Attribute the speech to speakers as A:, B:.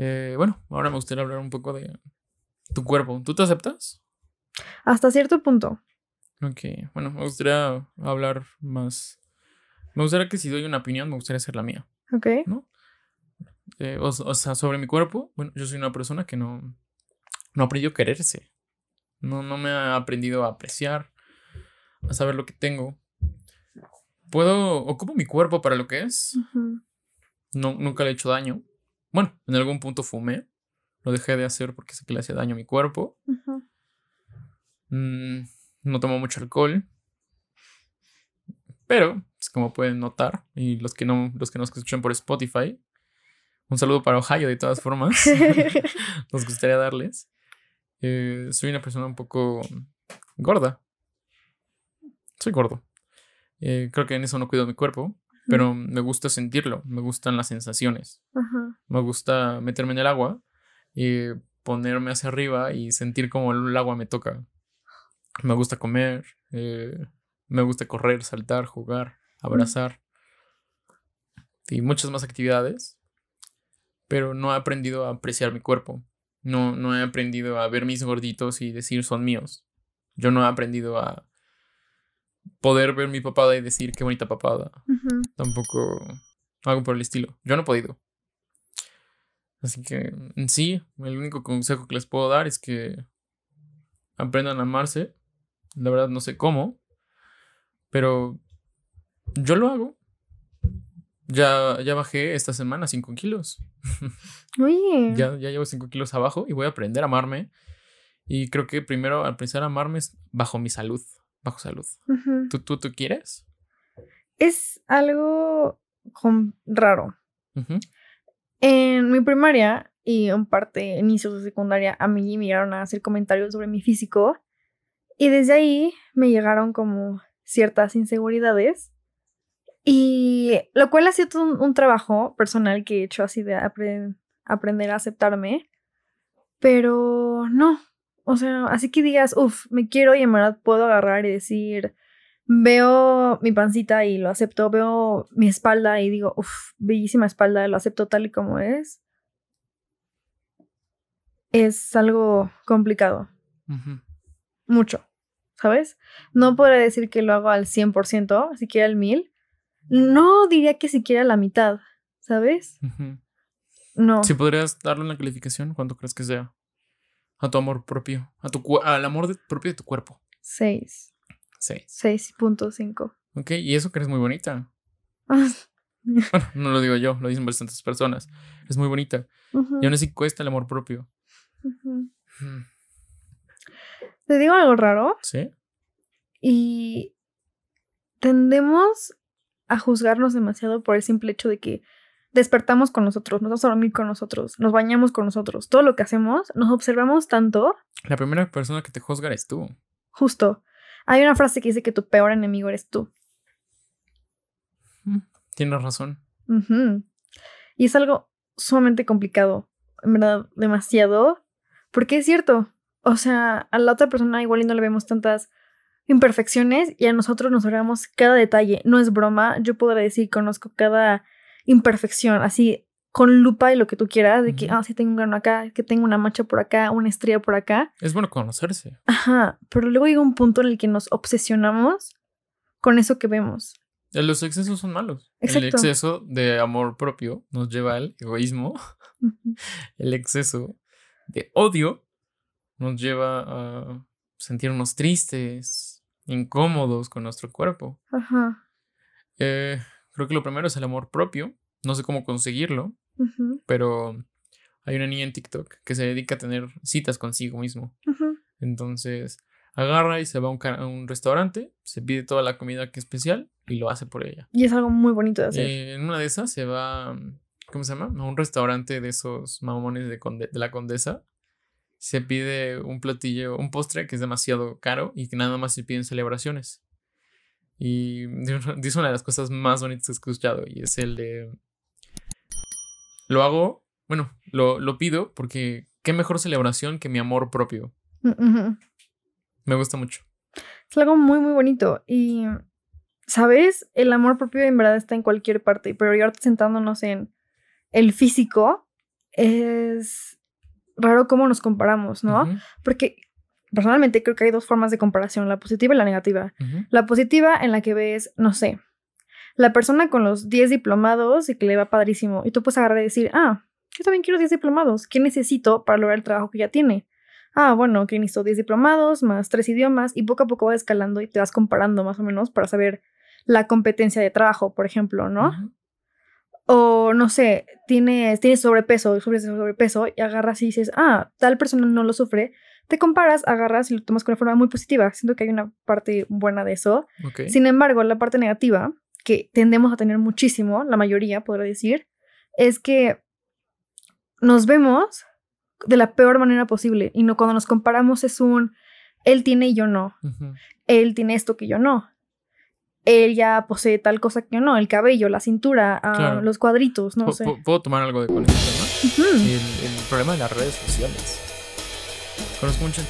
A: Eh, bueno, ahora me gustaría hablar un poco de tu cuerpo. ¿Tú te aceptas?
B: Hasta cierto punto.
A: Ok, bueno, me gustaría hablar más. Me gustaría que si doy una opinión, me gustaría hacer la mía.
B: Ok.
A: ¿No? Eh, o, o sea, sobre mi cuerpo, bueno, yo soy una persona que no, no aprendió a quererse. No, no me ha aprendido a apreciar, a saber lo que tengo. Puedo, ocupo mi cuerpo para lo que es. No, nunca le he hecho daño. Bueno, en algún punto fumé. Lo dejé de hacer porque sé que le hacía daño a mi cuerpo. Mm, no tomo mucho alcohol. Pero, pues, como pueden notar, y los que no, los que nos escuchan por Spotify, un saludo para Ohio de todas formas. nos gustaría darles. Eh, soy una persona un poco gorda. Soy gordo. Eh, creo que en eso no cuido mi cuerpo, pero me gusta sentirlo, me gustan las sensaciones.
B: Ajá.
A: Me gusta meterme en el agua y ponerme hacia arriba y sentir como el agua me toca. Me gusta comer, eh, me gusta correr, saltar, jugar, abrazar y muchas más actividades, pero no he aprendido a apreciar mi cuerpo. No, no he aprendido a ver mis gorditos y decir son míos. Yo no he aprendido a poder ver mi papada y decir qué bonita papada tampoco algo por el estilo. Yo no he podido. Así que en sí, el único consejo que les puedo dar es que aprendan a amarse. La verdad no sé cómo, pero yo lo hago. Ya, ya bajé esta semana 5 kilos.
B: Oye.
A: Ya, ya llevo 5 kilos abajo y voy a aprender a amarme. Y creo que primero al empezar a amarme es bajo mi salud. Bajo salud. ¿Tú, tú, tú quieres?
B: Es algo raro. En mi primaria y en parte inicios de secundaria, a mí me llegaron a hacer comentarios sobre mi físico. Y desde ahí me llegaron como ciertas inseguridades. Y lo cual ha sido un, un trabajo personal que he hecho así de apre- aprender a aceptarme. Pero no. O sea, así que digas, uff, me quiero y en verdad puedo agarrar y decir, veo mi pancita y lo acepto, veo mi espalda y digo, uff, bellísima espalda, lo acepto tal y como es. Es algo complicado, mucho, ¿sabes? No podré decir que lo hago al 100%, siquiera al 1000. No diría que siquiera la mitad, ¿sabes? No.
A: Si podrías darle una calificación, ¿cuánto crees que sea? A tu amor propio, a tu al amor de- propio de tu cuerpo.
B: 6,
A: 6.
B: 6.5.
A: Ok, y eso que eres muy bonita. Bueno, no lo digo yo, lo dicen bastantes personas. Es muy bonita.
B: Ujú,
A: Y aún así cuesta el amor propio.
B: ujú.
A: Mm,
B: Te digo algo raro.
A: ¿Sí?
B: Y tendemos a juzgarnos demasiado por el simple hecho de que despertamos con nosotros, nos vamos a dormir con nosotros, nos bañamos con nosotros, todo lo que hacemos, nos observamos tanto,
A: La primera persona que te juzga eres tú.
B: justo. Hay una frase que dice que tu peor enemigo eres tú.
A: Mm, Tienes razón.
B: Y es algo sumamente complicado, en verdad, demasiado, porque es cierto, o sea, a la otra persona igual y no le vemos tantas imperfecciones y a nosotros nos observamos cada detalle, no es broma, yo podré decir, conozco cada imperfección, así con lupa y lo que tú quieras, de que, ah, sí tengo un grano acá, que tengo una mancha por acá, una estrella por acá,
A: Es bueno conocerse.
B: ajá, pero luego llega un punto en el que nos obsesionamos con eso que vemos.
A: Eh, Los excesos son malos. El exceso de amor propio nos lleva al egoísmo. El exceso de odio nos lleva a sentirnos tristes, incómodos con nuestro cuerpo.
B: Ajá.
A: Eh, creo que lo primero es el amor propio. No sé cómo conseguirlo, pero hay una niña en TikTok que se dedica a tener citas consigo mismo. Entonces agarra y se va a un, ca- a un restaurante, se pide toda la comida que es especial y lo hace por ella.
B: Y es algo muy bonito de hacer.
A: Eh, en una de esas se va, mm, ¿cómo se llama? A un restaurante de esos mamones de, Conde- de la Condesa. Se pide un platillo, un postre que es demasiado caro y que nada más se piden celebraciones. Y dice una de las cosas más bonitas que he escuchado y es el de... Lo hago, bueno, lo, lo pido porque qué mejor celebración que mi amor propio.
B: Ujú.
A: Me gusta mucho.
B: Es algo muy, muy bonito. Y, ¿sabes? El amor propio en verdad está en cualquier parte, pero ahorita sentándonos en el físico, es raro cómo nos comparamos, ¿no? Porque personalmente creo que hay dos formas de comparación, la positiva y la negativa. La positiva en la que ves, no sé, la persona con los 10 diplomados y que le va padrísimo. Y tú puedes agarrar y decir, ah, yo también quiero 10 diplomados. ¿Qué necesito para lograr el trabajo que ya tiene? Ah, bueno, que necesito 10 diplomados más 3 idiomas y poco a poco vas escalando y te vas comparando más o menos para saber la competencia de trabajo, por ejemplo, ¿no? O no sé, tienes, tienes sobrepeso, sufres de sobrepeso y agarras y dices, ah, tal persona no lo sufre. Te comparas, agarras y lo tomas con una forma muy positiva. Siento que hay una parte buena de eso.
A: Ok.
B: Sin embargo, la parte negativa, que tendemos a tener muchísimo, la mayoría podrá decir, es que nos vemos de la peor manera posible. Y no cuando nos comparamos es un, él tiene y yo no. Él tiene esto que yo no. Él ya posee tal cosa que no. El cabello, la cintura, ah,
A: Claro.
B: los cuadritos, no sé.
A: ¿Puedo tomar algo de con este tema?
B: Ujú.
A: El, el problema de las redes sociales. Conozco mucha